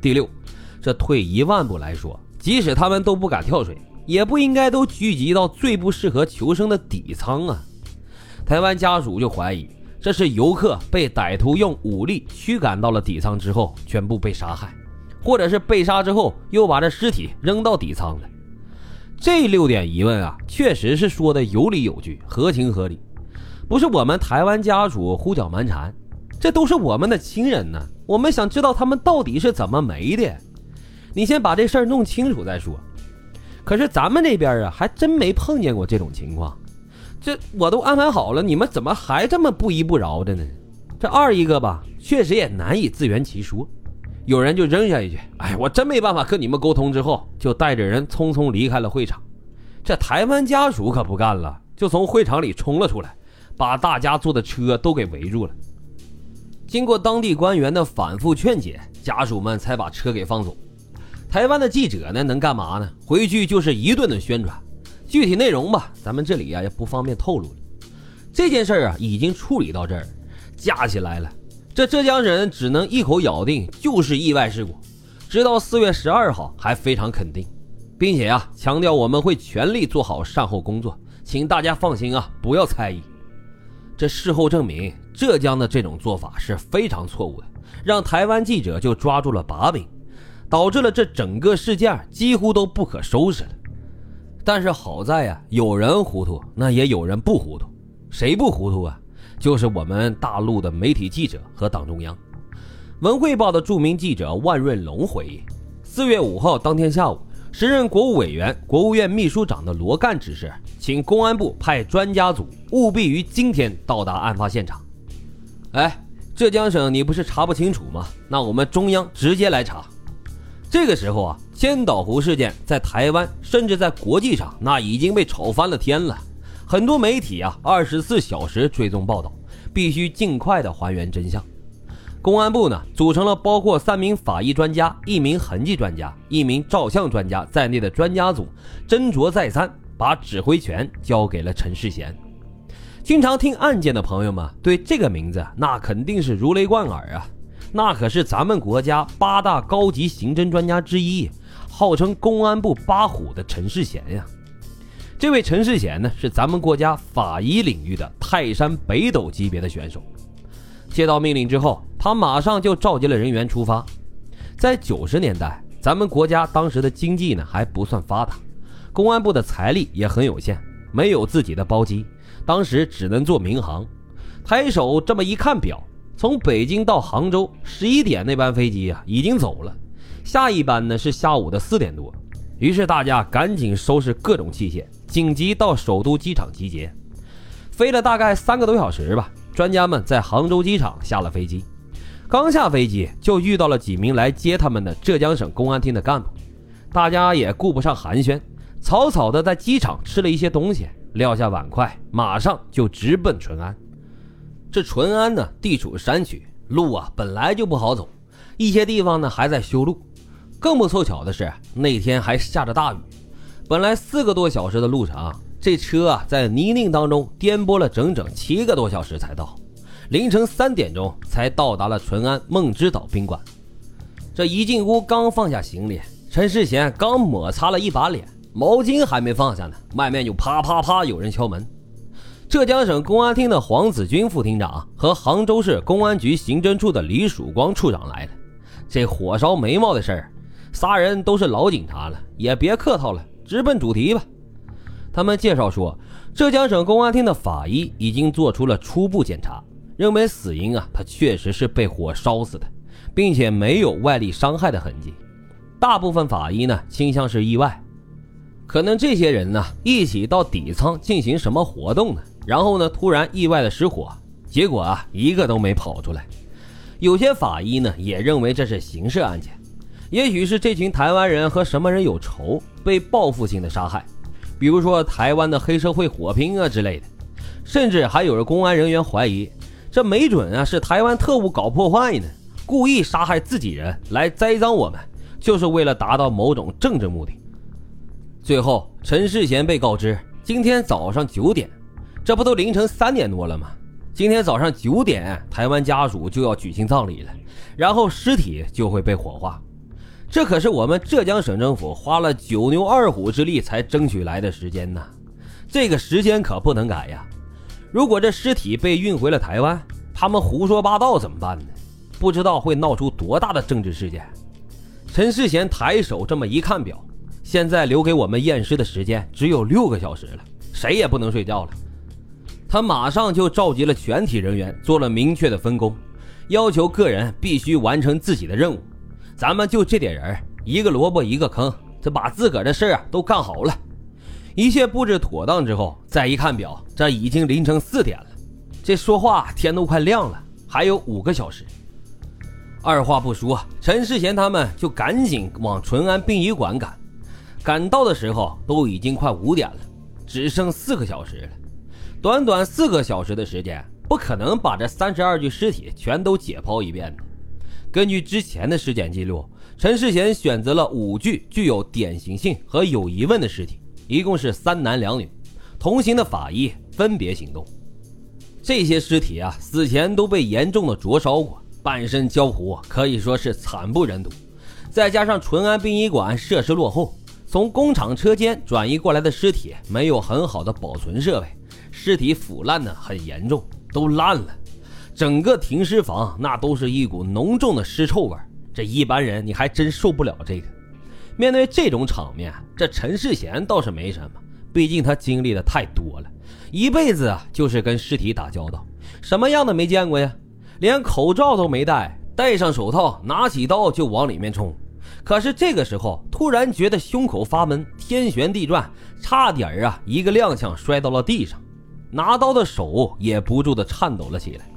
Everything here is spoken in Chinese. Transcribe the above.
第六，这退一万步来说，即使他们都不敢跳水，也不应该都聚集到最不适合求生的底舱啊。台湾家属就怀疑这是游客被歹徒用武力驱赶到了底舱之后，全部被杀害，或者是被杀之后又把这尸体扔到底舱了。这六点疑问啊，确实是说的有理有据，合情合理，不是我们台湾家属胡搅蛮缠，这都是我们的亲人呢。我们想知道他们到底是怎么没的，你先把这事儿弄清楚再说。可是咱们这边啊，还真没碰见过这种情况。这我都安排好了，你们怎么还这么不依不饶的呢？这二一个吧，确实也难以自圆其说。有人就扔下一句：“哎，我真没办法跟你们沟通。”之后就带着人匆匆离开了会场。这台湾家属可不干了，就从会场里冲了出来，把大家坐的车都给围住了。经过当地官员的反复劝解，家属们才把车给放走。台湾的记者呢，能干嘛呢？回去就是一顿的宣传。具体内容吧，咱们这里呀也不方便透露了。这件事啊已经处理到这儿，架起来了。这浙江人只能一口咬定就是意外事故，直到四月十二号还非常肯定，并且啊强调我们会全力做好善后工作，请大家放心啊，不要猜疑。这事后证明，浙江的这种做法是非常错误的，让台湾记者就抓住了把柄，导致了这整个事件几乎都不可收拾了。但是好在呀，有人糊涂，那也有人不糊涂。谁不糊涂啊？就是我们大陆的媒体记者和党中央。文汇报的著名记者万润龙回忆，四月五号当天下午，时任国务委员、国务院秘书长的罗干指示，请公安部派专家组务必于今天到达案发现场。哎，浙江省你不是查不清楚吗？那我们中央直接来查。这个时候啊，千岛湖事件在台湾甚至在国际上那已经被炒翻了天了。很多媒体啊，二十四小时追踪报道，必须尽快的还原真相。公安部呢，组成了包括三名法医专家、一名痕迹专家、一名照相专家在内的专家组，斟酌再三，把指挥权交给了陈世贤。经常听案件的朋友们对这个名字那肯定是如雷贯耳啊。那可是咱们国家八大高级刑侦专家之一，号称公安部八虎的陈世贤呀。这位陈世贤呢，是咱们国家法医领域的泰山北斗级别的选手。接到命令之后，他马上就召集了人员出发。在九十年代，咱们国家当时的经济呢还不算发达，公安部的财力也很有限，没有自己的包机，当时只能坐民航。抬手这么一看表。从北京到杭州，十一点那班飞机啊已经走了，下一班呢是下午的四点多。于是大家赶紧收拾各种器械，紧急到首都机场集结。飞了大概三个多小时吧，专家们在杭州机场下了飞机。刚下飞机就遇到了几名来接他们的浙江省公安厅的干部，大家也顾不上寒暄，草草的在机场吃了一些东西，撂下碗筷，马上就直奔淳安。这淳安呢，地处山区，路啊本来就不好走，一些地方呢还在修路。更不凑巧的是，那天还下着大雨。本来四个多小时的路程，这车啊在泥泞当中颠簸了整整七个多小时才到。凌晨三点钟才到达了淳安梦之岛宾馆。这一进屋，刚放下行李，陈世贤刚抹擦了一把脸，毛巾还没放下呢，外面就啪啪啪有人敲门。浙江省公安厅的黄子军副厅长和杭州市公安局刑侦处的李曙光处长来了。这火烧眉毛的事儿，仨人都是老警察了，也别客套了，直奔主题吧。他们介绍说，浙江省公安厅的法医已经做出了初步检查，认为死因啊，他确实是被火烧死的，并且没有外力伤害的痕迹。大部分法医呢，倾向是意外。可能这些人呢，一起到底仓进行什么活动呢？然后呢，突然意外的失火，结果啊，一个都没跑出来。有些法医呢，也认为这是刑事案件，也许是这群台湾人和什么人有仇，被报复性的杀害，比如说台湾的黑社会火拼啊之类的。甚至还有着公安人员怀疑，这没准啊是台湾特务搞破坏呢，故意杀害自己人来栽赃我们，就是为了达到某种政治目的。最后，陈世贤被告知，今天早上九点。这不都凌晨三点多了吗？今天早上九点，台湾家属就要举行葬礼了，然后尸体就会被火化。这可是我们浙江省政府花了九牛二虎之力才争取来的时间呢，这个时间可不能改呀！如果这尸体被运回了台湾，他们胡说八道怎么办呢？不知道会闹出多大的政治事件。陈世贤抬手这么一看表，现在留给我们验尸的时间只有六个小时了，谁也不能睡觉了。他马上就召集了全体人员，做了明确的分工，要求个人必须完成自己的任务。咱们就这点人，一个萝卜一个坑，这把自个儿的事啊都干好了。一切布置妥当之后，再一看表，这已经凌晨四点了。这说话天都快亮了，还有五个小时。二话不说，陈世贤他们就赶紧往淳安殡仪馆赶。赶到的时候都已经快五点了，只剩四个小时了。短短四个小时的时间，不可能把这三十二具尸体全都解剖一遍的。根据之前的尸检记录，陈世贤选择了五具具有典型性和有疑问的尸体，一共是三男两女，同行的法医分别行动。这些尸体啊，死前都被严重的灼烧过，半身焦糊，可以说是惨不忍睹。再加上淳安殡仪馆设施落后，从工厂车间转移过来的尸体没有很好的保存设备，尸体腐烂的很严重，都烂了。整个停尸房那都是一股浓重的尸臭味这一般人你还真受不了这个。面对这种场面，这陈世贤倒是没什么，毕竟他经历的太多了，一辈子啊就是跟尸体打交道，什么样的没见过呀？连口罩都没戴，戴上手套，拿起刀就往里面冲。可是这个时候，突然觉得胸口发闷，天旋地转，差点啊一个踉跄摔到了地上，拿刀的手也不住的颤抖了起来。